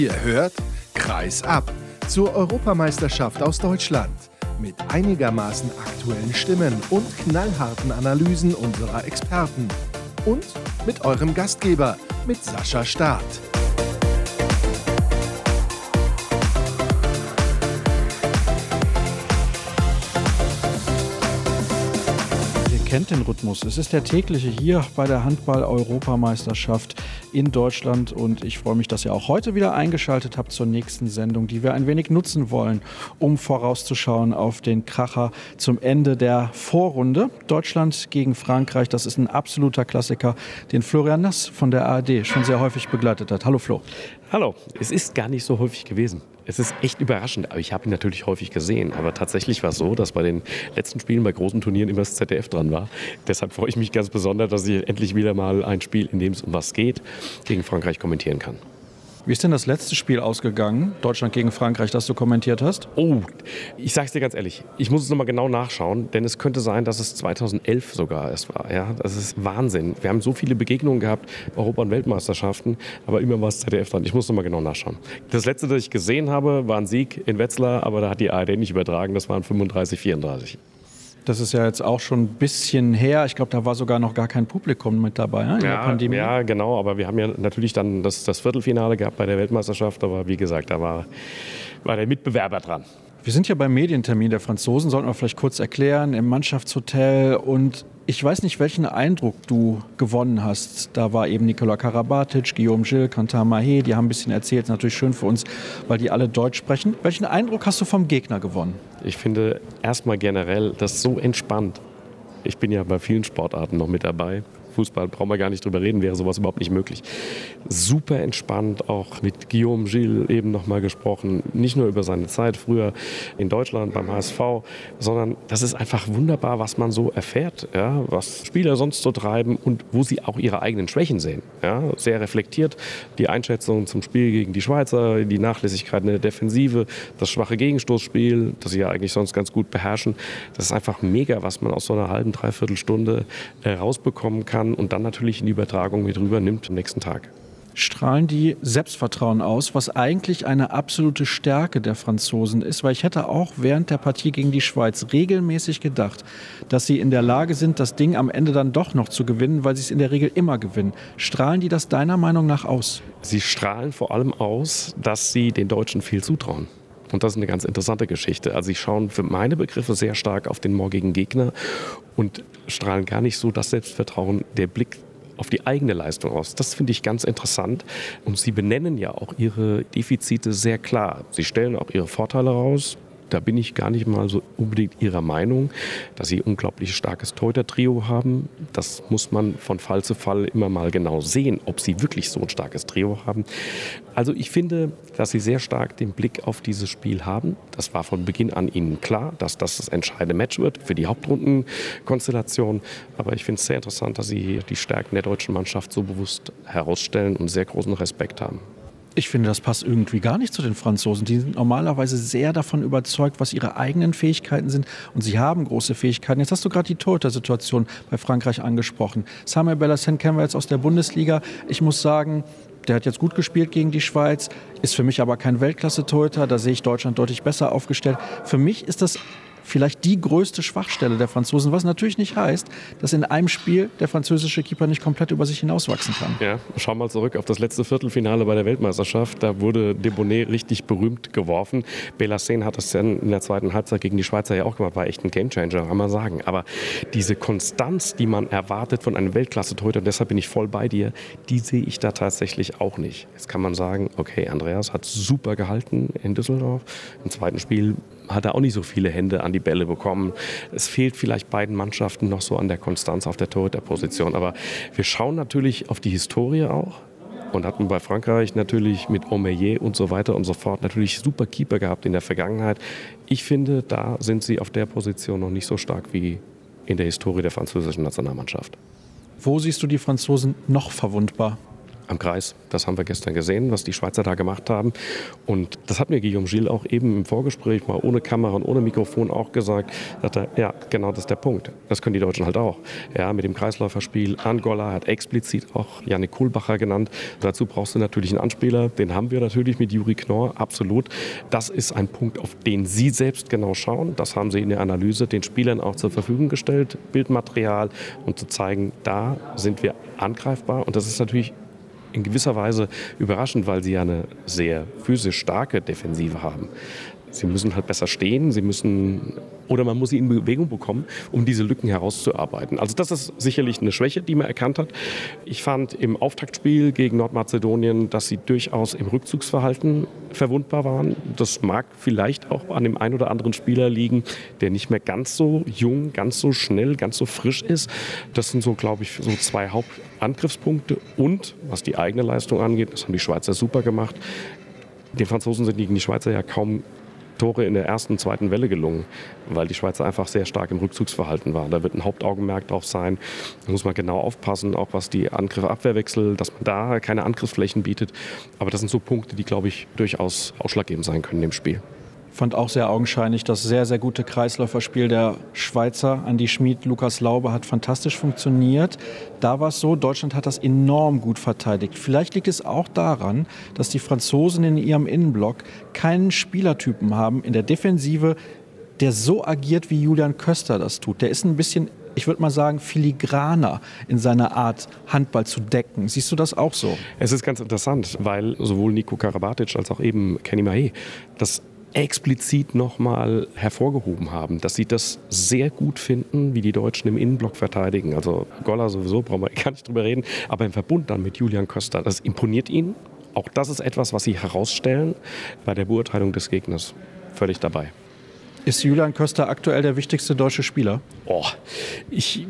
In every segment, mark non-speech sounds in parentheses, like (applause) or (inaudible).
Ihr hört Kreis ab zur Europameisterschaft aus Deutschland mit einigermaßen aktuellen Stimmen und knallharten Analysen unserer Experten und mit eurem Gastgeber, mit Sascha Staat. Kennt den Rhythmus. Es ist der tägliche hier bei der Handball-Europameisterschaft in Deutschland und ich freue mich, dass ihr auch heute wieder eingeschaltet habt zur nächsten Sendung, die wir ein wenig nutzen wollen, um vorauszuschauen auf den Kracher zum Ende der Vorrunde. Deutschland gegen Frankreich, das ist ein absoluter Klassiker, den Florian Nass von der ARD schon sehr häufig begleitet hat. Hallo Flo. Hallo, es ist gar nicht so häufig gewesen. Es ist echt überraschend, aber ich habe ihn natürlich häufig gesehen. Aber tatsächlich war es so, dass bei den letzten Spielen bei großen Turnieren immer das ZDF dran war. Deshalb freue ich mich ganz besonders, dass ich endlich wieder mal ein Spiel, in dem es um was geht, gegen Frankreich kommentieren kann. Wie ist denn das letzte Spiel ausgegangen, Deutschland gegen Frankreich, das du kommentiert hast? Oh, ich sage es dir ganz ehrlich, ich muss es nochmal genau nachschauen, denn es könnte sein, dass es 2011 sogar erst war. Ja, das ist Wahnsinn. Wir haben so viele Begegnungen gehabt, Europa- und Weltmeisterschaften, aber immer war es ZDF dran. Ich muss nochmal genau nachschauen. Das letzte, das ich gesehen habe, war ein Sieg in Wetzlar, aber da hat die ARD nicht übertragen, das waren 35, 34. Das ist ja jetzt auch schon ein bisschen her. Ich glaube, da war sogar noch gar kein Publikum mit dabei in ja, der Pandemie. Ja, genau. Aber wir haben ja natürlich dann das, das Viertelfinale gehabt bei der Weltmeisterschaft. Aber wie gesagt, da war, war der Mitbewerber dran. Wir sind ja beim Medientermin der Franzosen, sollten wir vielleicht kurz erklären, im Mannschaftshotel. Und ich weiß nicht, welchen Eindruck du gewonnen hast. Da war eben Nikola Karabatic, Guillaume Gilles, Kantar Mahé, die haben ein bisschen erzählt. Ist natürlich schön für uns, weil die alle Deutsch sprechen. Welchen Eindruck hast du vom Gegner gewonnen? Ich finde erstmal generell das so entspannt. Ich bin ja bei vielen Sportarten noch mit dabei. Fußball brauchen wir gar nicht drüber reden, wäre sowas überhaupt nicht möglich. Super entspannt, auch mit Guillaume Gilles eben nochmal gesprochen, nicht nur über seine Zeit früher in Deutschland beim HSV, sondern das ist einfach wunderbar, was man so erfährt, ja, was Spieler sonst so treiben und wo sie auch ihre eigenen Schwächen sehen. Ja, sehr reflektiert die Einschätzung zum Spiel gegen die Schweizer, die Nachlässigkeit in der Defensive, das schwache Gegenstoßspiel, das sie ja eigentlich sonst ganz gut beherrschen. Das ist einfach mega, was man aus so einer halben, dreiviertel Stunde äh, rausbekommen kann kann und dann natürlich in die Übertragung mit rübernimmt am nächsten Tag strahlen die Selbstvertrauen aus, was eigentlich eine absolute Stärke der Franzosen ist, weil ich hätte auch während der Partie gegen die Schweiz regelmäßig gedacht, dass sie in der Lage sind, das Ding am Ende dann doch noch zu gewinnen, weil sie es in der Regel immer gewinnen. Strahlen die das deiner Meinung nach aus? Sie strahlen vor allem aus, dass sie den Deutschen viel zutrauen. Und das ist eine ganz interessante Geschichte. Also sie schauen für meine Begriffe sehr stark auf den morgigen Gegner und strahlen gar nicht so das Selbstvertrauen, der Blick auf die eigene Leistung aus. Das finde ich ganz interessant. Und sie benennen ja auch ihre Defizite sehr klar. Sie stellen auch ihre Vorteile raus da bin ich gar nicht mal so unbedingt Ihrer Meinung, dass Sie unglaublich starkes Torhüter-Trio haben. Das muss man von Fall zu Fall immer mal genau sehen, ob Sie wirklich so ein starkes Trio haben. Also ich finde, dass Sie sehr stark den Blick auf dieses Spiel haben. Das war von Beginn an Ihnen klar, dass das das entscheidende Match wird für die Hauptrundenkonstellation. Aber ich finde es sehr interessant, dass Sie die Stärken der deutschen Mannschaft so bewusst herausstellen und sehr großen Respekt haben. Ich finde, das passt irgendwie gar nicht zu den Franzosen. Die sind normalerweise sehr davon überzeugt, was ihre eigenen Fähigkeiten sind. Und sie haben große Fähigkeiten. Jetzt hast du gerade die Torhüter-Situation bei Frankreich angesprochen. Samuel Bellassin kennen wir jetzt aus der Bundesliga. Ich muss sagen, der hat jetzt gut gespielt gegen die Schweiz, ist für mich aber kein Weltklasse-Torhüter. Da sehe ich Deutschland deutlich besser aufgestellt. Für mich ist das vielleicht die größte Schwachstelle der Franzosen, was natürlich nicht heißt, dass in einem Spiel der französische Keeper nicht komplett über sich hinauswachsen kann. Ja, schau mal zurück auf das letzte Viertelfinale bei der Weltmeisterschaft. Da wurde Debonet richtig berühmt geworfen. Belassin hat das dann in der zweiten Halbzeit gegen die Schweizer ja auch gemacht, war echt ein Gamechanger, kann man sagen. Aber diese Konstanz, die man erwartet von einem Weltklasse-Torhüter, deshalb bin ich voll bei dir, die sehe ich da tatsächlich auch nicht. Jetzt kann man sagen, okay, Andreas hat super gehalten in Düsseldorf. Im zweiten Spiel hat er auch nicht so viele Hände an die Bälle bekommen. Es fehlt vielleicht beiden Mannschaften noch so an der Konstanz auf der Torhüterposition. Aber wir schauen natürlich auf die Historie auch und hatten bei Frankreich natürlich mit Omeyer und so weiter und so fort natürlich super Keeper gehabt in der Vergangenheit. Ich finde, da sind sie auf der Position noch nicht so stark wie in der Historie der französischen Nationalmannschaft. Wo siehst du die Franzosen noch verwundbar? Am Kreis. Das haben wir gestern gesehen, was die Schweizer da gemacht haben. Und das hat mir Guillaume Gilles auch eben im Vorgespräch mal ohne Kamera und ohne Mikrofon auch gesagt. Sagt er, ja, genau das ist der Punkt. Das können die Deutschen halt auch. Ja, mit dem Kreisläuferspiel. Angola hat explizit auch Janik Kohlbacher genannt. Dazu brauchst du natürlich einen Anspieler. Den haben wir natürlich mit Juri Knorr, absolut. Das ist ein Punkt, auf den Sie selbst genau schauen. Das haben Sie in der Analyse den Spielern auch zur Verfügung gestellt, Bildmaterial, um zu zeigen, da sind wir angreifbar. Und das ist natürlich in gewisser Weise überraschend, weil sie ja eine sehr physisch starke Defensive haben. Sie müssen halt besser stehen, sie müssen oder man muss sie in Bewegung bekommen, um diese Lücken herauszuarbeiten. Also das ist sicherlich eine Schwäche, die man erkannt hat. Ich fand im Auftaktspiel gegen Nordmazedonien, dass sie durchaus im Rückzugsverhalten verwundbar waren. Das mag vielleicht auch an dem einen oder anderen Spieler liegen, der nicht mehr ganz so jung, ganz so schnell, ganz so frisch ist. Das sind so, glaube ich, so zwei Hauptangriffspunkte. Und was die eigene Leistung angeht, das haben die Schweizer super gemacht. Den Franzosen sind gegen die Schweizer ja kaum Tore in der ersten, zweiten Welle gelungen, weil die Schweizer einfach sehr stark im Rückzugsverhalten waren. Da wird ein Hauptaugenmerk drauf sein. Da muss man genau aufpassen, auch was die Angriff-Abwehrwechsel, dass man da keine Angriffsflächen bietet. Aber das sind so Punkte, die, glaube ich, durchaus ausschlaggebend sein können im Spiel fand auch sehr augenscheinlich das sehr, sehr gute Kreisläuferspiel der Schweizer. Andi Schmid, Lukas Laube hat fantastisch funktioniert. Da war es so, Deutschland hat das enorm gut verteidigt. Vielleicht liegt es auch daran, dass die Franzosen in ihrem Innenblock keinen Spielertypen haben in der Defensive, der so agiert, wie Julian Köster das tut. Der ist ein bisschen ich würde mal sagen, filigraner in seiner Art, Handball zu decken. Siehst du das auch so? Es ist ganz interessant, weil sowohl Nico Karabatic als auch eben Kenny Mahé das explizit nochmal hervorgehoben haben, dass sie das sehr gut finden, wie die Deutschen im Innenblock verteidigen. Also Golla sowieso, brauchen wir (laughs) gar nicht drüber reden, aber im Verbund dann mit Julian Köster, das imponiert ihnen. Auch das ist etwas, was sie herausstellen bei der Beurteilung des Gegners. Völlig dabei. Ist Julian Köster aktuell der wichtigste deutsche Spieler? Oh, ich,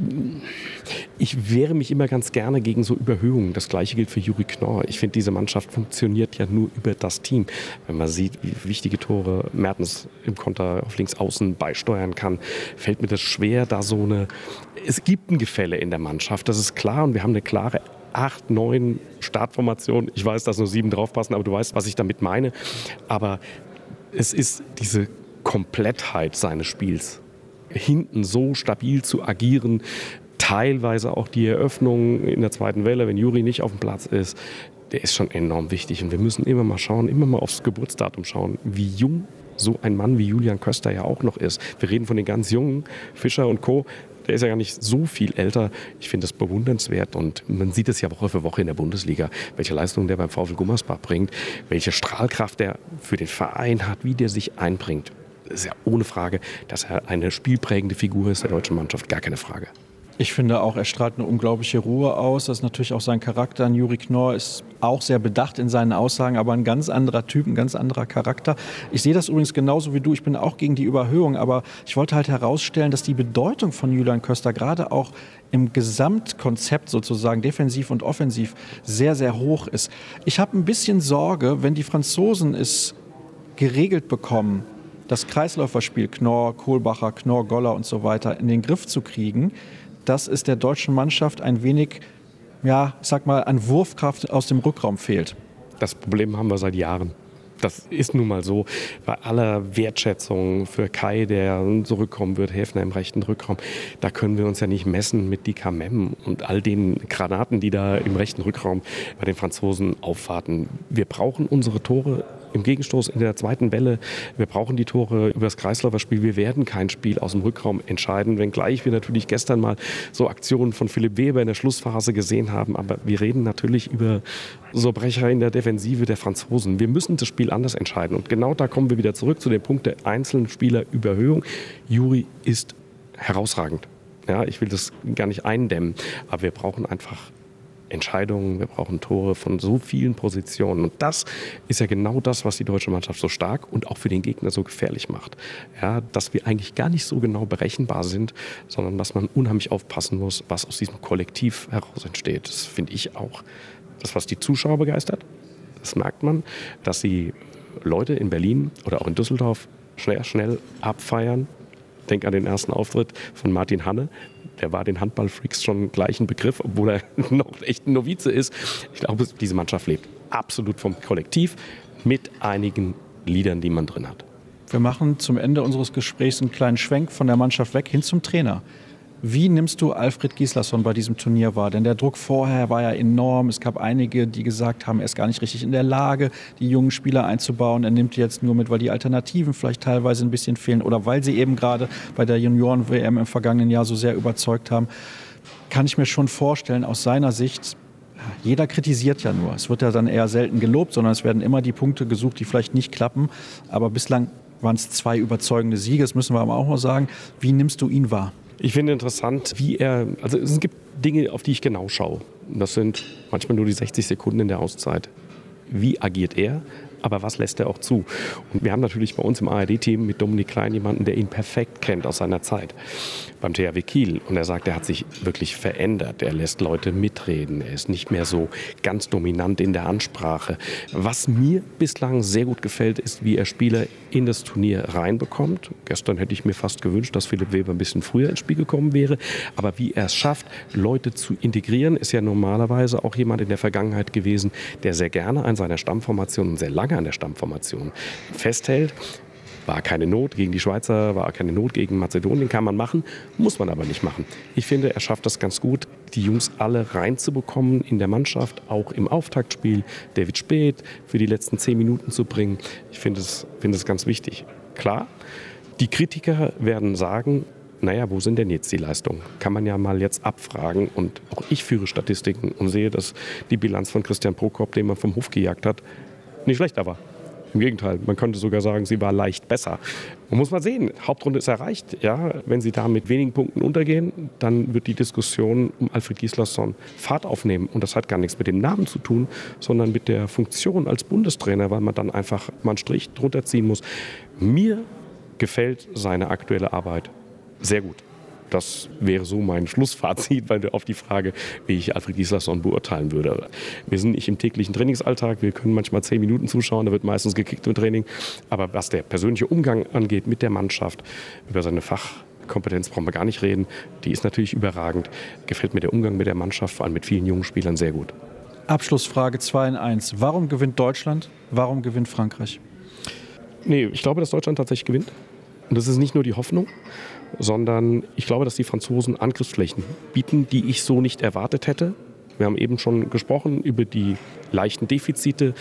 ich wehre mich immer ganz gerne gegen so Überhöhungen. Das gleiche gilt für Juri Knorr. Ich finde, diese Mannschaft funktioniert ja nur über das Team. Wenn man sieht, wie wichtige Tore Mertens im Konter auf links außen beisteuern kann, fällt mir das schwer, da so eine. Es gibt ein Gefälle in der Mannschaft, das ist klar. Und wir haben eine klare acht, neun Startformation. Ich weiß, dass nur sieben draufpassen, aber du weißt, was ich damit meine. Aber es ist diese Komplettheit seines Spiels. Hinten so stabil zu agieren, teilweise auch die Eröffnung in der zweiten Welle, wenn Juri nicht auf dem Platz ist, der ist schon enorm wichtig. Und wir müssen immer mal schauen, immer mal aufs Geburtsdatum schauen, wie jung so ein Mann wie Julian Köster ja auch noch ist. Wir reden von den ganz Jungen, Fischer und Co. Der ist ja gar nicht so viel älter. Ich finde das bewundernswert und man sieht es ja Woche für Woche in der Bundesliga, welche Leistung der beim VfL Gummersbach bringt, welche Strahlkraft der für den Verein hat, wie der sich einbringt ist ja ohne Frage, dass er eine spielprägende Figur ist der deutschen Mannschaft, gar keine Frage. Ich finde auch, er strahlt eine unglaubliche Ruhe aus. Das ist natürlich auch sein Charakter. Juri Knorr ist auch sehr bedacht in seinen Aussagen, aber ein ganz anderer Typ, ein ganz anderer Charakter. Ich sehe das übrigens genauso wie du. Ich bin auch gegen die Überhöhung, aber ich wollte halt herausstellen, dass die Bedeutung von Julian Köster gerade auch im Gesamtkonzept sozusagen defensiv und offensiv sehr, sehr hoch ist. Ich habe ein bisschen Sorge, wenn die Franzosen es geregelt bekommen, das Kreisläuferspiel Knorr, Kohlbacher, Knorr, Goller und so weiter in den Griff zu kriegen, dass es der deutschen Mannschaft ein wenig, ja, sag mal, an Wurfkraft aus dem Rückraum fehlt. Das Problem haben wir seit Jahren. Das ist nun mal so. Bei aller Wertschätzung für Kai, der zurückkommen wird, Häfner im rechten Rückraum, da können wir uns ja nicht messen mit Dika Mem und all den Granaten, die da im rechten Rückraum bei den Franzosen aufwarten. Wir brauchen unsere Tore im Gegenstoß in der zweiten Welle. Wir brauchen die Tore über das Kreisläuferspiel. Wir werden kein Spiel aus dem Rückraum entscheiden, wenngleich wir natürlich gestern mal so Aktionen von Philipp Weber in der Schlussphase gesehen haben. Aber wir reden natürlich über so Brecher in der Defensive der Franzosen. Wir müssen das Spiel anders entscheiden. Und genau da kommen wir wieder zurück zu dem Punkt der einzelnen Spielerüberhöhung. Juri ist herausragend. Ja, ich will das gar nicht eindämmen, aber wir brauchen einfach Entscheidungen, wir brauchen Tore von so vielen Positionen. Und das ist ja genau das, was die deutsche Mannschaft so stark und auch für den Gegner so gefährlich macht. Ja, dass wir eigentlich gar nicht so genau berechenbar sind, sondern dass man unheimlich aufpassen muss, was aus diesem Kollektiv heraus entsteht. Das finde ich auch das, was die Zuschauer begeistert. Das merkt man, dass sie Leute in Berlin oder auch in Düsseldorf schnell, schnell abfeiern, denke an den ersten Auftritt von Martin Hanne. Der war den Handballfreaks schon gleich ein Begriff, obwohl er (laughs) noch echt ein Novize ist. Ich glaube, diese Mannschaft lebt absolut vom Kollektiv mit einigen Liedern, die man drin hat. Wir machen zum Ende unseres Gesprächs einen kleinen Schwenk von der Mannschaft weg hin zum Trainer. Wie nimmst du Alfred Gislason bei diesem Turnier wahr? Denn der Druck vorher war ja enorm. Es gab einige, die gesagt haben, er ist gar nicht richtig in der Lage, die jungen Spieler einzubauen. Er nimmt jetzt nur mit, weil die Alternativen vielleicht teilweise ein bisschen fehlen oder weil sie eben gerade bei der Junioren-WM im vergangenen Jahr so sehr überzeugt haben. Kann ich mir schon vorstellen, aus seiner Sicht, jeder kritisiert ja nur. Es wird ja dann eher selten gelobt, sondern es werden immer die Punkte gesucht, die vielleicht nicht klappen. Aber bislang waren es zwei überzeugende Siege, das müssen wir aber auch mal sagen. Wie nimmst du ihn wahr? Ich finde interessant, wie er, also es gibt Dinge, auf die ich genau schaue. Das sind manchmal nur die 60 Sekunden in der Auszeit. Wie agiert er? aber was lässt er auch zu? Und wir haben natürlich bei uns im ARD-Team mit Dominik Klein jemanden, der ihn perfekt kennt aus seiner Zeit beim THW Kiel. Und er sagt, er hat sich wirklich verändert. Er lässt Leute mitreden. Er ist nicht mehr so ganz dominant in der Ansprache. Was mir bislang sehr gut gefällt, ist, wie er Spieler in das Turnier reinbekommt. Gestern hätte ich mir fast gewünscht, dass Philipp Weber ein bisschen früher ins Spiel gekommen wäre. Aber wie er es schafft, Leute zu integrieren, ist ja normalerweise auch jemand in der Vergangenheit gewesen, der sehr gerne an seiner Stammformation und sehr lange an der Stammformation festhält. War keine Not gegen die Schweizer, war keine Not gegen Mazedonien, kann man machen, muss man aber nicht machen. Ich finde, er schafft das ganz gut, die Jungs alle reinzubekommen in der Mannschaft, auch im Auftaktspiel. David Spät für die letzten zehn Minuten zu bringen. Ich finde es, finde es ganz wichtig. Klar, die Kritiker werden sagen, naja, wo sind denn jetzt die Leistungen? Kann man ja mal jetzt abfragen. Und auch ich führe Statistiken und sehe, dass die Bilanz von Christian Prokop, den man vom Hof gejagt hat, nicht schlechter war. Im Gegenteil, man könnte sogar sagen, sie war leicht besser. Man muss mal sehen, Hauptrunde ist erreicht. Ja, wenn sie da mit wenigen Punkten untergehen, dann wird die Diskussion um Alfred Gislason Fahrt aufnehmen. Und das hat gar nichts mit dem Namen zu tun, sondern mit der Funktion als Bundestrainer, weil man dann einfach mal einen Strich drunter ziehen muss. Mir gefällt seine aktuelle Arbeit sehr gut. Das wäre so mein Schlussfazit, weil auf die Frage, wie ich Alfred Gislason beurteilen würde. Wir sind nicht im täglichen Trainingsalltag, wir können manchmal zehn Minuten zuschauen, da wird meistens gekickt im Training. Aber was der persönliche Umgang angeht mit der Mannschaft, über seine Fachkompetenz brauchen wir gar nicht reden. Die ist natürlich überragend. Gefällt mir der Umgang mit der Mannschaft, vor allem mit vielen jungen Spielern, sehr gut. Abschlussfrage 2 in 1. Warum gewinnt Deutschland? Warum gewinnt Frankreich? Nee, ich glaube, dass Deutschland tatsächlich gewinnt. Und das ist nicht nur die Hoffnung, sondern ich glaube, dass die Franzosen Angriffsflächen bieten, die ich so nicht erwartet hätte. Wir haben eben schon gesprochen über die leichten Defizite.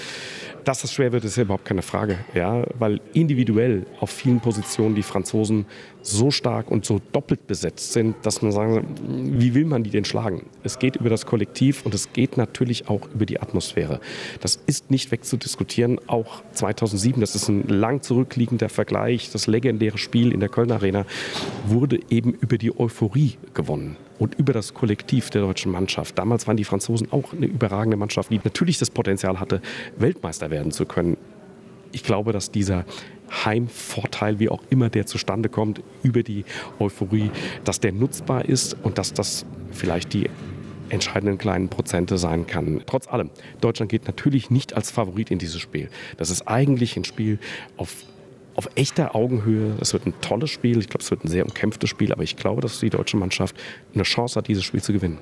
Dass das schwer wird, ist ja überhaupt keine Frage. Ja? Weil individuell auf vielen Positionen die Franzosen so stark und so doppelt besetzt sind, dass man sagen, wie will man die denn schlagen? Es geht über das Kollektiv und es geht natürlich auch über die Atmosphäre. Das ist nicht wegzudiskutieren. Auch 2007, das ist ein lang zurückliegender Vergleich, das legendäre Spiel in der Köln Arena wurde eben über die Euphorie gewonnen und über das Kollektiv der deutschen Mannschaft. Damals waren die Franzosen auch eine überragende Mannschaft, die natürlich das Potenzial hatte, Weltmeister werden zu können. Ich glaube, dass dieser Heimvorteil, wie auch immer der zustande kommt, über die Euphorie, dass der nutzbar ist und dass das vielleicht die entscheidenden kleinen Prozente sein kann. Trotz allem, Deutschland geht natürlich nicht als Favorit in dieses Spiel. Das ist eigentlich ein Spiel auf, auf echter Augenhöhe. Es wird ein tolles Spiel. Ich glaube, es wird ein sehr umkämpftes Spiel. Aber ich glaube, dass die deutsche Mannschaft eine Chance hat, dieses Spiel zu gewinnen.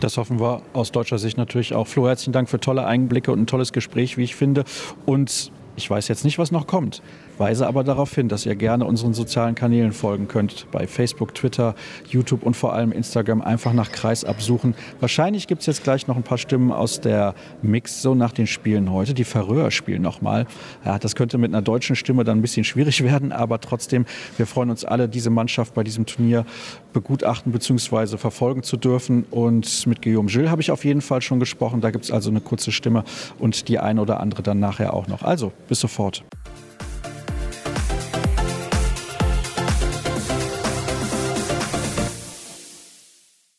Das hoffen wir aus deutscher Sicht natürlich auch. Flo, herzlichen Dank für tolle Einblicke und ein tolles Gespräch, wie ich finde. Und ich weiß jetzt nicht, was noch kommt. Weise aber darauf hin, dass ihr gerne unseren sozialen Kanälen folgen könnt. Bei Facebook, Twitter, YouTube und vor allem Instagram einfach nach Kreis absuchen. Wahrscheinlich gibt es jetzt gleich noch ein paar Stimmen aus der Mix so nach den Spielen heute. Die Färöer spielen nochmal. Ja, das könnte mit einer deutschen Stimme dann ein bisschen schwierig (laughs) werden, aber trotzdem, wir freuen uns alle, diese Mannschaft bei diesem Turnier begutachten bzw. verfolgen zu dürfen. Und mit Guillaume Gilles habe ich auf jeden Fall schon gesprochen. Da gibt es also eine kurze Stimme und die eine oder andere dann nachher auch noch. Also, bis sofort.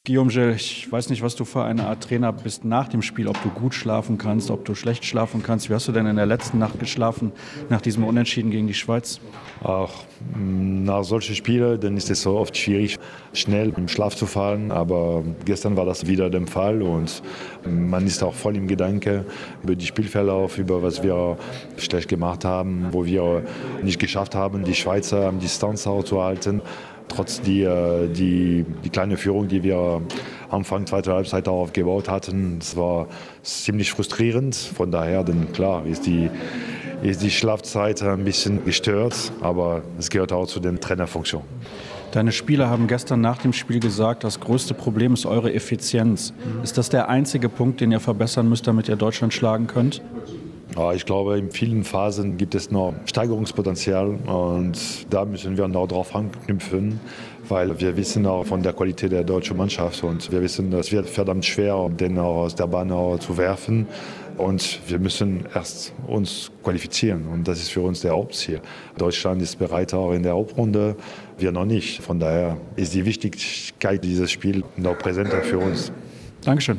Guillaume Gilles, ich weiß nicht, was du für eine Art Trainer bist nach dem Spiel, ob du gut schlafen kannst, ob du schlecht schlafen kannst. Wie hast du denn in der letzten Nacht geschlafen, nach diesem Unentschieden gegen die Schweiz? Auch nach solchen Spielen, dann ist es so oft schwierig, schnell im Schlaf zu fallen. Aber gestern war das wieder der Fall und man ist auch voll im Gedanke über die Spielverlauf, über was wir schlecht gemacht haben, wo wir nicht geschafft haben, die Schweizer am Distanz zu halten trotz die, äh, die, die kleine Führung, die wir Anfang zweiter Halbzeit aufgebaut hatten, es war ziemlich frustrierend. Von daher, denn klar, ist die, ist die Schlafzeit ein bisschen gestört, aber es gehört auch zu den Trainerfunktionen. Deine Spieler haben gestern nach dem Spiel gesagt, das größte Problem ist eure Effizienz. Ist das der einzige Punkt, den ihr verbessern müsst, damit ihr Deutschland schlagen könnt? Ich glaube, in vielen Phasen gibt es noch Steigerungspotenzial und da müssen wir noch drauf anknüpfen, weil wir wissen auch von der Qualität der deutschen Mannschaft und wir wissen, es wird verdammt schwer, den auch aus der Bahn zu werfen. Und wir müssen erst uns qualifizieren und das ist für uns der Hauptziel. Deutschland ist bereit auch in der Hauptrunde, wir noch nicht. Von daher ist die Wichtigkeit dieses Spiels noch präsenter für uns. Dankeschön.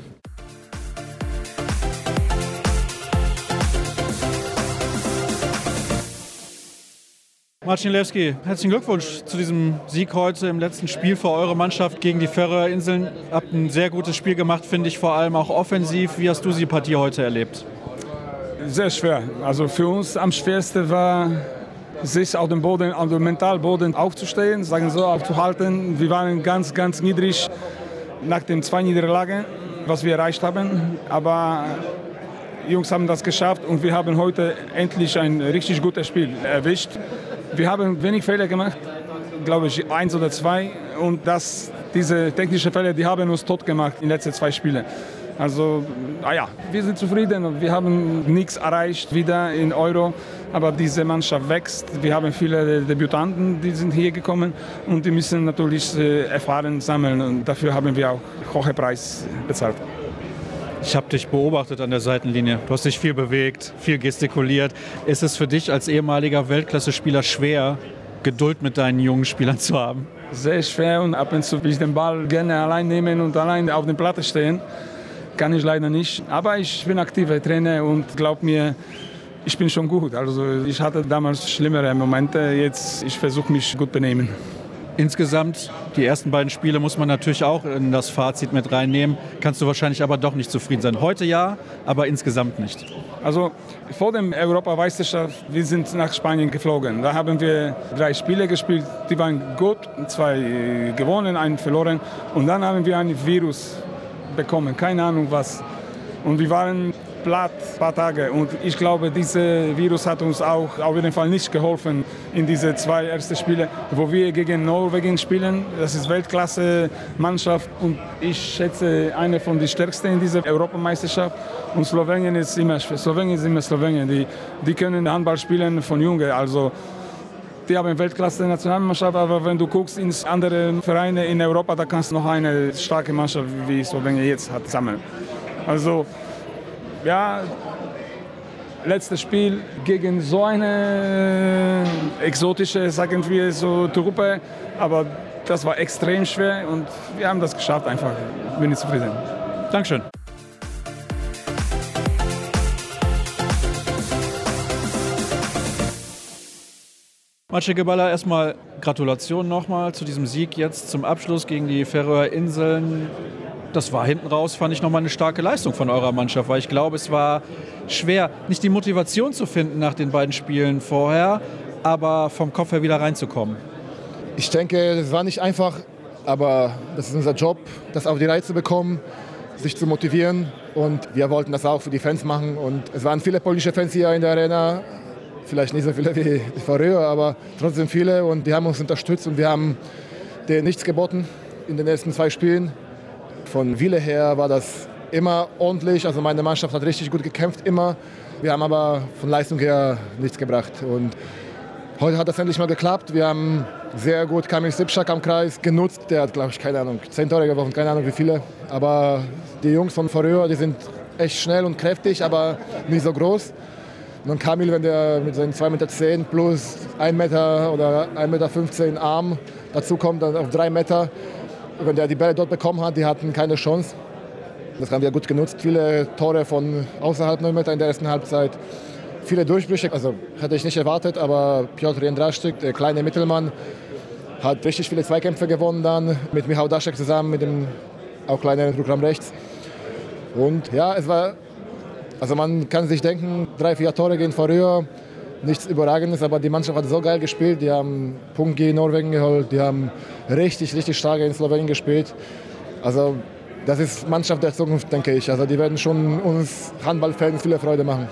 Marcin Lewski, herzlichen Glückwunsch zu diesem Sieg heute im letzten Spiel für eure Mannschaft gegen die Färöer Inseln. Habt ein sehr gutes Spiel gemacht, finde ich, vor allem auch offensiv. Wie hast du die Partie heute erlebt? Sehr schwer. Also für uns am schwersten war, sich auf dem Boden, auf dem Mentalboden aufzustehen, sagen so, aufzuhalten. Wir waren ganz, ganz niedrig nach den zwei Niederlagen, was wir erreicht haben. Aber die Jungs haben das geschafft und wir haben heute endlich ein richtig gutes Spiel erwischt. Wir haben wenig Fehler gemacht, glaube ich, eins oder zwei. Und das, diese technischen Fehler, die haben uns tot gemacht in den letzten zwei Spielen. Also, naja, wir sind zufrieden. Wir haben nichts erreicht wieder in Euro, aber diese Mannschaft wächst. Wir haben viele Debütanten, die sind hier gekommen und die müssen natürlich äh, Erfahrung sammeln und dafür haben wir auch hohe Preis bezahlt. Ich habe dich beobachtet an der Seitenlinie. Du hast dich viel bewegt, viel gestikuliert. Ist es für dich als ehemaliger Weltklasse-Spieler schwer, Geduld mit deinen jungen Spielern zu haben? Sehr schwer und ab und zu will ich den Ball gerne allein nehmen und allein auf der Platte stehen. Kann ich leider nicht. Aber ich bin aktiver Trainer und glaub mir, ich bin schon gut. Also ich hatte damals schlimmere Momente. Jetzt ich versuche mich gut benehmen. Insgesamt, die ersten beiden Spiele muss man natürlich auch in das Fazit mit reinnehmen. Kannst du wahrscheinlich aber doch nicht zufrieden sein. Heute ja, aber insgesamt nicht. Also vor dem Europameisterschaft, wir sind nach Spanien geflogen. Da haben wir drei Spiele gespielt, die waren gut, zwei gewonnen, einen verloren. Und dann haben wir ein Virus bekommen, keine Ahnung was. Und wir waren platt ein paar Tage. Und ich glaube, dieses Virus hat uns auch auf jeden Fall nicht geholfen in diese zwei ersten Spiele, wo wir gegen Norwegen spielen. Das ist Weltklasse-Mannschaft und ich schätze eine von den stärksten in dieser Europameisterschaft. Und Slowenien ist immer, Slowenien ist immer Slowenien. Die, die können Handball spielen von Jungen. Also die haben Weltklasse-Nationalmannschaft, aber wenn du guckst in andere Vereine in Europa, da kannst du noch eine starke Mannschaft wie Slowenien jetzt hat sammeln. Also ja, letztes Spiel gegen so eine exotische, sagen wir so, Truppe, aber das war extrem schwer und wir haben das geschafft einfach. Bin ich zufrieden. Dankeschön. Maciej Geballa, erstmal Gratulation nochmal zu diesem Sieg jetzt zum Abschluss gegen die Färöer Inseln das war hinten raus, fand ich nochmal eine starke Leistung von eurer Mannschaft, weil ich glaube, es war schwer, nicht die Motivation zu finden nach den beiden Spielen vorher, aber vom Kopf her wieder reinzukommen. Ich denke, es war nicht einfach, aber das ist unser Job, das auf die Reihe zu bekommen, sich zu motivieren. Und wir wollten das auch für die Fans machen. Und es waren viele polnische Fans hier in der Arena. Vielleicht nicht so viele wie früher, aber trotzdem viele. Und die haben uns unterstützt und wir haben denen nichts geboten in den ersten zwei Spielen. Von Wille her war das immer ordentlich. Also meine Mannschaft hat richtig gut gekämpft, immer. Wir haben aber von Leistung her nichts gebracht. Und heute hat das endlich mal geklappt. Wir haben sehr gut Kamil Sipschak am Kreis genutzt. Der hat, glaube ich, keine Ahnung, zehn Tore geworfen, keine Ahnung wie viele. Aber die Jungs von Vorröhr, die sind echt schnell und kräftig, aber nicht so groß. Und Kamil, wenn der mit seinen 2,10 Meter plus 1 Meter oder 1,15 Meter Arm dazu kommt, dann auf 3 Meter, wenn der die Bälle dort bekommen hat, die hatten keine Chance. Das haben wir gut genutzt. Viele Tore von außerhalb 9 Meter in der ersten Halbzeit. Viele Durchbrüche, also hätte ich nicht erwartet, aber Piotr Jendraschczyk, der kleine Mittelmann, hat richtig viele Zweikämpfe gewonnen dann mit Michał Daschek zusammen, mit dem auch kleineren Programm rechts. Und ja, es war, also man kann sich denken, drei, vier Tore gehen vorüber, nichts Überragendes, aber die Mannschaft hat so geil gespielt. Die haben Punkt gegen Norwegen geholt, die haben richtig, richtig stark in Slowenien gespielt. Also das ist Mannschaft der Zukunft, denke ich. Also die werden schon uns Handballfans viele Freude machen.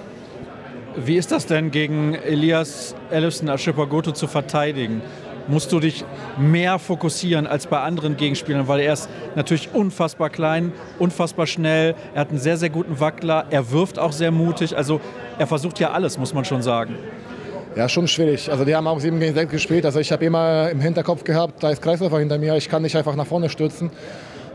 Wie ist das denn gegen Elias Ellison Aschipagoto zu verteidigen? Musst du dich mehr fokussieren als bei anderen Gegenspielern, weil er ist natürlich unfassbar klein, unfassbar schnell, er hat einen sehr, sehr guten Wackler, er wirft auch sehr mutig, also er versucht ja alles, muss man schon sagen. Ja, schon schwierig. Also die haben auch 7 gegen 6 gespielt. Also ich habe immer im Hinterkopf gehabt, da ist Kreisläufer hinter mir, ich kann nicht einfach nach vorne stürzen.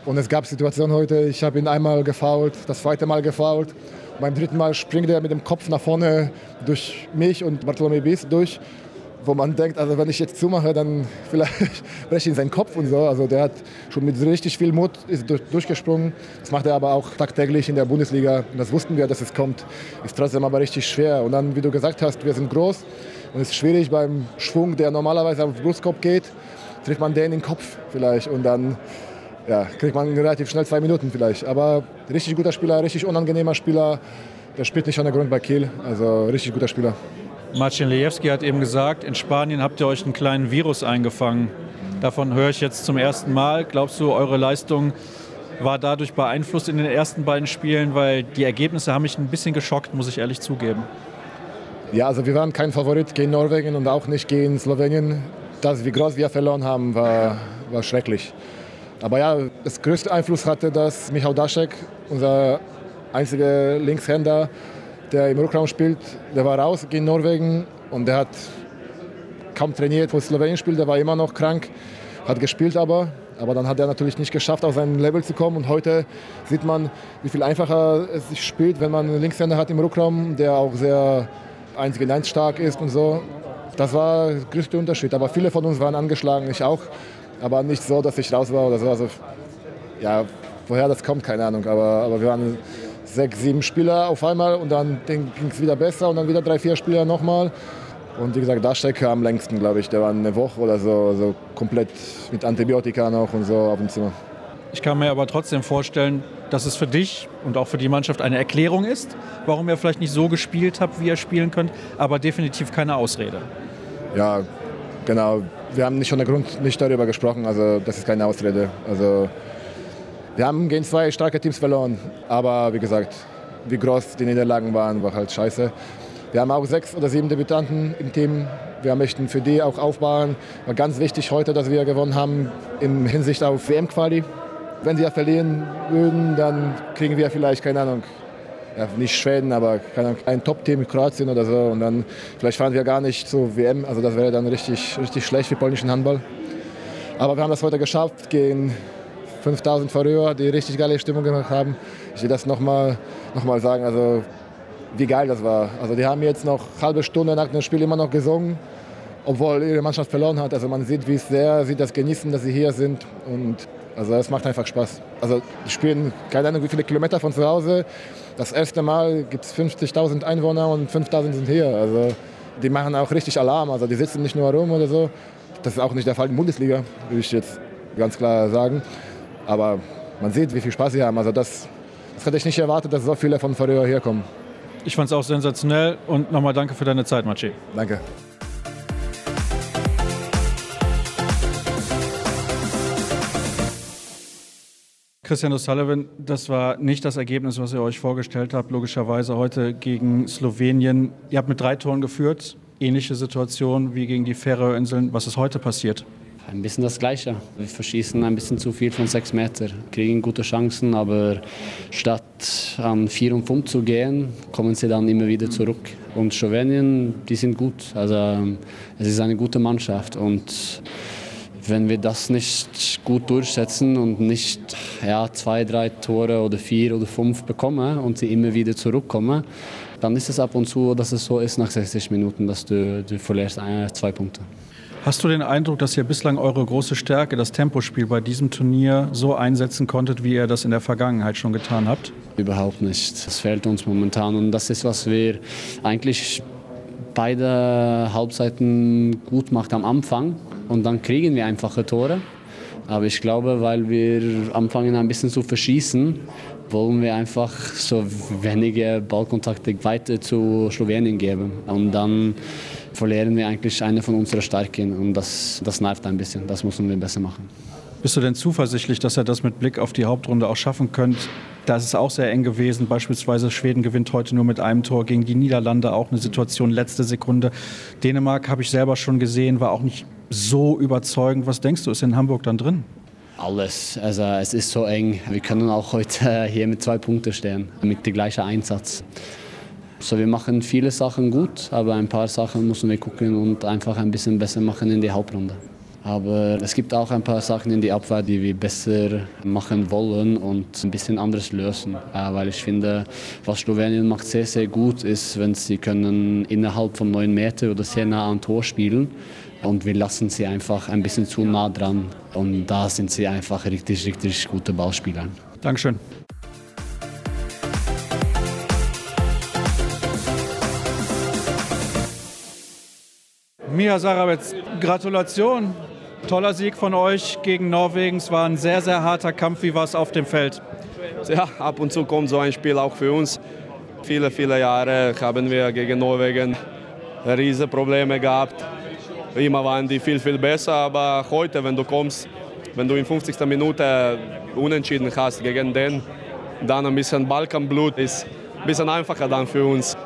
Und es gab Situationen heute, ich habe ihn einmal gefault, das zweite Mal gefault. Beim dritten Mal springt er mit dem Kopf nach vorne durch mich und Bartolomé Bies durch, wo man denkt, also wenn ich jetzt zumache, dann vielleicht (laughs) breche ich in seinen Kopf und so. Also der hat schon mit richtig viel Mut ist durch, durchgesprungen. Das macht er aber auch tagtäglich in der Bundesliga. Und das wussten wir, dass es kommt. Ist trotzdem aber richtig schwer. Und dann, wie du gesagt hast, wir sind groß und es ist schwierig beim Schwung, der normalerweise auf den Brustkorb geht, trifft man den in den Kopf vielleicht und dann ja, kriegt man relativ schnell zwei Minuten vielleicht. Aber richtig guter Spieler, richtig unangenehmer Spieler. Der spielt nicht ohne Grund bei Kiel. Also richtig guter Spieler. Marcin Lejewski hat eben gesagt, in Spanien habt ihr euch einen kleinen Virus eingefangen. Davon höre ich jetzt zum ersten Mal. Glaubst du, eure Leistung war dadurch beeinflusst in den ersten beiden Spielen? Weil die Ergebnisse haben mich ein bisschen geschockt, muss ich ehrlich zugeben. Ja, also wir waren kein Favorit gegen Norwegen und auch nicht gegen Slowenien. Das, wie groß wir verloren haben, war, war schrecklich. Aber ja, das größte Einfluss hatte, dass Michał Daschek, unser einziger Linkshänder, der im Rückraum spielt, der war raus gegen Norwegen und der hat kaum trainiert, wo Slowenien spielt, der war immer noch krank, hat gespielt aber, aber dann hat er natürlich nicht geschafft, auf sein Level zu kommen und heute sieht man, wie viel einfacher es sich spielt, wenn man einen Linkshänder hat im Rückraum, der auch sehr 1 gegen 1 stark ist und so. Das war der größte Unterschied, aber viele von uns waren angeschlagen, ich auch aber nicht so, dass ich raus war oder so. Also, ja, woher das kommt, keine Ahnung. Aber, aber wir waren sechs, sieben Spieler auf einmal und dann ging es wieder besser und dann wieder drei, vier Spieler nochmal. Und wie gesagt, Daschek am längsten, glaube ich. Der war eine Woche oder so, so komplett mit Antibiotika noch und so auf dem Zimmer. Ich kann mir aber trotzdem vorstellen, dass es für dich und auch für die Mannschaft eine Erklärung ist, warum ihr vielleicht nicht so gespielt habt, wie ihr spielen könnt, aber definitiv keine Ausrede. Ja, genau wir haben nicht ohne Grund nicht darüber gesprochen, also das ist keine Ausrede. Also wir haben gegen zwei starke Teams verloren, aber wie gesagt, wie groß die Niederlagen waren, war halt scheiße. Wir haben auch sechs oder sieben Debütanten im Team. Wir möchten für die auch aufbauen. War ganz wichtig heute, dass wir gewonnen haben in Hinsicht auf WM-Quali. Wenn sie ja verlieren würden, dann kriegen wir vielleicht, keine Ahnung, ja, nicht Schweden, aber ein Top-Team mit Kroatien oder so. Und dann vielleicht fahren wir gar nicht zur WM. Also das wäre dann richtig, richtig schlecht für polnischen Handball. Aber wir haben das heute geschafft gegen 5000 Verrührer, die richtig geile Stimmung gemacht haben. Ich will das nochmal noch mal sagen, also wie geil das war. Also die haben jetzt noch eine halbe Stunde nach dem Spiel immer noch gesungen, obwohl ihre Mannschaft verloren hat. Also man sieht, wie sehr sie das genießen, dass sie hier sind. Und also es macht einfach Spaß. Also die spielen keine Ahnung wie viele Kilometer von zu Hause das erste Mal gibt es 50.000 Einwohner und 5.000 sind hier. Also die machen auch richtig Alarm. Also die sitzen nicht nur rum oder so. Das ist auch nicht der Fall in der Bundesliga, würde ich jetzt ganz klar sagen. Aber man sieht, wie viel Spaß sie haben. Also das, das hätte ich nicht erwartet, dass so viele von Färöer herkommen. Ich fand es auch sensationell und nochmal danke für deine Zeit, Maciej. Danke. Christian O'Sullivan, das war nicht das Ergebnis, was ihr euch vorgestellt habt, logischerweise heute gegen Slowenien. Ihr habt mit drei Toren geführt, ähnliche Situation wie gegen die Färöerinseln. Was ist heute passiert? Ein bisschen das Gleiche. Wir verschießen ein bisschen zu viel von sechs Meter, kriegen gute Chancen, aber statt an vier und fünf zu gehen, kommen sie dann immer wieder zurück. Und Slowenien, die sind gut. Also es ist eine gute Mannschaft und wenn wir das nicht gut durchsetzen und nicht ja, zwei, drei Tore oder vier oder fünf bekommen und sie immer wieder zurückkommen, dann ist es ab und zu, dass es so ist nach 60 Minuten, dass du, du verlierst ein, zwei Punkte. Hast du den Eindruck, dass ihr bislang eure große Stärke, das Tempospiel bei diesem Turnier so einsetzen konntet, wie ihr das in der Vergangenheit schon getan habt? Überhaupt nicht. Das fehlt uns momentan und das ist, was wir eigentlich beide Halbzeiten gut macht am Anfang und dann kriegen wir einfache Tore. Aber ich glaube, weil wir anfangen ein bisschen zu verschießen, wollen wir einfach so wenige Ballkontakte weiter zu Slowenien geben. Und dann verlieren wir eigentlich eine von unseren Stärken. Und das, das nervt ein bisschen. Das müssen wir besser machen. Bist du denn zuversichtlich, dass ihr das mit Blick auf die Hauptrunde auch schaffen könnt? Da ist es auch sehr eng gewesen. Beispielsweise Schweden gewinnt heute nur mit einem Tor gegen die Niederlande. Auch eine Situation letzte Sekunde. Dänemark habe ich selber schon gesehen, war auch nicht so überzeugend. Was denkst du, ist in Hamburg dann drin? Alles. Also es ist so eng. Wir können auch heute (laughs) hier mit zwei Punkten stehen, mit dem gleichen Einsatz. So, wir machen viele Sachen gut, aber ein paar Sachen müssen wir gucken und einfach ein bisschen besser machen in die Hauptrunde. Aber es gibt auch ein paar Sachen in die Abwehr, die wir besser machen wollen und ein bisschen anders lösen. Äh, weil ich finde, was Slowenien macht sehr, sehr gut ist, wenn sie können innerhalb von neun Meter oder sehr nah am Tor spielen. Und wir lassen sie einfach ein bisschen zu nah dran. Und da sind sie einfach richtig, richtig gute Ballspieler. Dankeschön. Mia Sarabetz, Gratulation. Toller Sieg von euch gegen Norwegen. Es war ein sehr, sehr harter Kampf. Wie war es auf dem Feld? Ja, ab und zu kommt so ein Spiel auch für uns. Viele, viele Jahre haben wir gegen Norwegen riesige Probleme gehabt. Immer waren die viel, viel besser, aber heute, wenn du kommst, wenn du in 50. Minute unentschieden hast gegen den, dann ein bisschen Balkanblut ist ein bisschen einfacher dann für uns.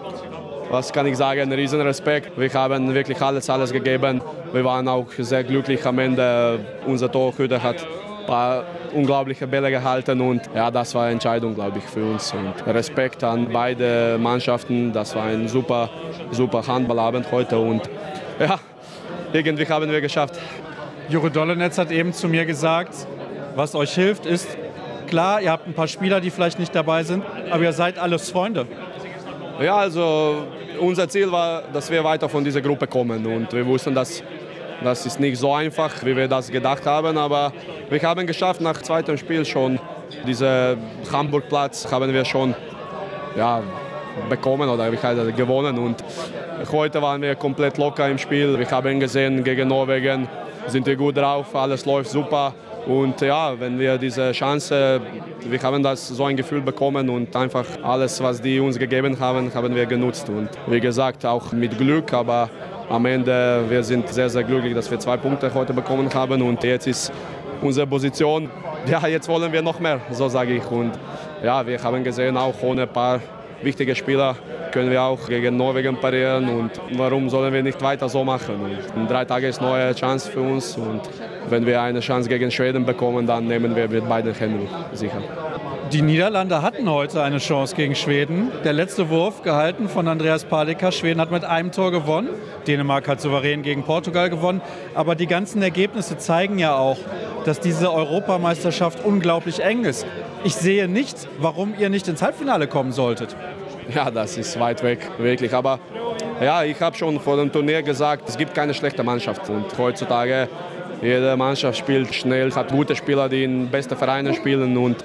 Was kann ich sagen? Riesen Respekt. Wir haben wirklich alles, alles gegeben. Wir waren auch sehr glücklich am Ende. Unser Torhüter hat ein paar unglaubliche Bälle gehalten und ja, das war eine Entscheidung, glaube ich, für uns. Und Respekt an beide Mannschaften. Das war ein super, super Handballabend heute und ja, irgendwie haben wir geschafft. Jure Dollenetz hat eben zu mir gesagt, was euch hilft, ist klar, ihr habt ein paar Spieler, die vielleicht nicht dabei sind, aber ihr seid alles Freunde. Ja, also unser Ziel war, dass wir weiter von dieser Gruppe kommen und wir wussten, dass das ist nicht so einfach, wie wir das gedacht haben, aber wir haben geschafft nach zweitem Spiel schon diesen Hamburg-Platz haben wir schon ja, bekommen oder ich heiße, gewonnen und heute waren wir komplett locker im Spiel. Wir haben gesehen gegen Norwegen sind wir gut drauf, alles läuft super. Und ja, wenn wir diese Chance, wir haben das so ein Gefühl bekommen und einfach alles, was die uns gegeben haben, haben wir genutzt. Und wie gesagt, auch mit Glück, aber am Ende, wir sind sehr, sehr glücklich, dass wir zwei Punkte heute bekommen haben und jetzt ist unsere Position, ja, jetzt wollen wir noch mehr, so sage ich. Und ja, wir haben gesehen, auch ohne ein paar wichtige Spieler können wir auch gegen Norwegen parieren und warum sollen wir nicht weiter so machen? Und in drei Tagen ist eine neue Chance für uns und wenn wir eine Chance gegen Schweden bekommen, dann nehmen wir mit beiden Händen sicher. Die Niederlande hatten heute eine Chance gegen Schweden. Der letzte Wurf gehalten von Andreas Palika. Schweden hat mit einem Tor gewonnen. Dänemark hat souverän gegen Portugal gewonnen. Aber die ganzen Ergebnisse zeigen ja auch, dass diese Europameisterschaft unglaublich eng ist. Ich sehe nicht, warum ihr nicht ins Halbfinale kommen solltet. Ja, das ist weit weg, wirklich. Aber ja, ich habe schon vor dem Turnier gesagt, es gibt keine schlechte Mannschaft. Und heutzutage, jede Mannschaft spielt schnell, hat gute Spieler, die in besten Vereinen spielen. Und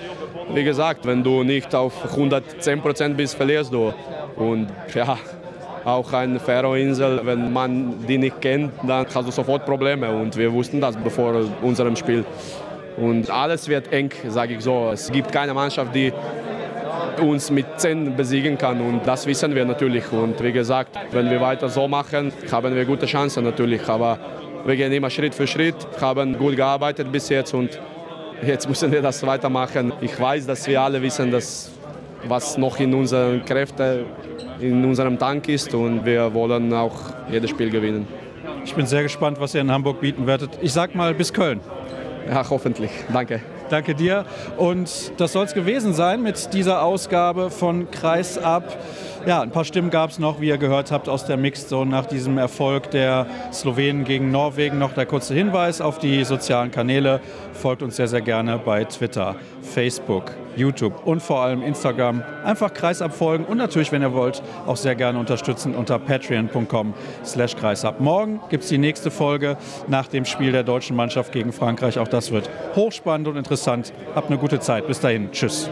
wie gesagt, wenn du nicht auf 110 Prozent bist, verlierst du. Und ja, auch eine Färöerinsel, wenn man die nicht kennt, dann hast du sofort Probleme. Und wir wussten das bevor unserem Spiel. Und alles wird eng, sage ich so. Es gibt keine Mannschaft, die uns mit 10 besiegen kann und das wissen wir natürlich. Und wie gesagt, wenn wir weiter so machen, haben wir gute Chancen natürlich. Aber wir gehen immer Schritt für Schritt, haben gut gearbeitet bis jetzt und jetzt müssen wir das weitermachen. Ich weiß, dass wir alle wissen, dass was noch in unseren Kräften, in unserem Tank ist und wir wollen auch jedes Spiel gewinnen. Ich bin sehr gespannt, was ihr in Hamburg bieten werdet. Ich sag mal bis Köln. Ja, hoffentlich. Danke. Danke dir. Und das soll es gewesen sein mit dieser Ausgabe von Kreis ab. Ja, ein paar Stimmen gab es noch, wie ihr gehört habt, aus der Mixed Zone nach diesem Erfolg der Slowenen gegen Norwegen. Noch der kurze Hinweis auf die sozialen Kanäle folgt uns sehr, sehr gerne bei Twitter, Facebook, YouTube und vor allem Instagram. Einfach Kreisab folgen und natürlich, wenn ihr wollt, auch sehr gerne unterstützen unter patreon.com slash kreisab. Morgen gibt es die nächste Folge nach dem Spiel der deutschen Mannschaft gegen Frankreich. Auch das wird hochspannend und interessant. Habt eine gute Zeit. Bis dahin. Tschüss.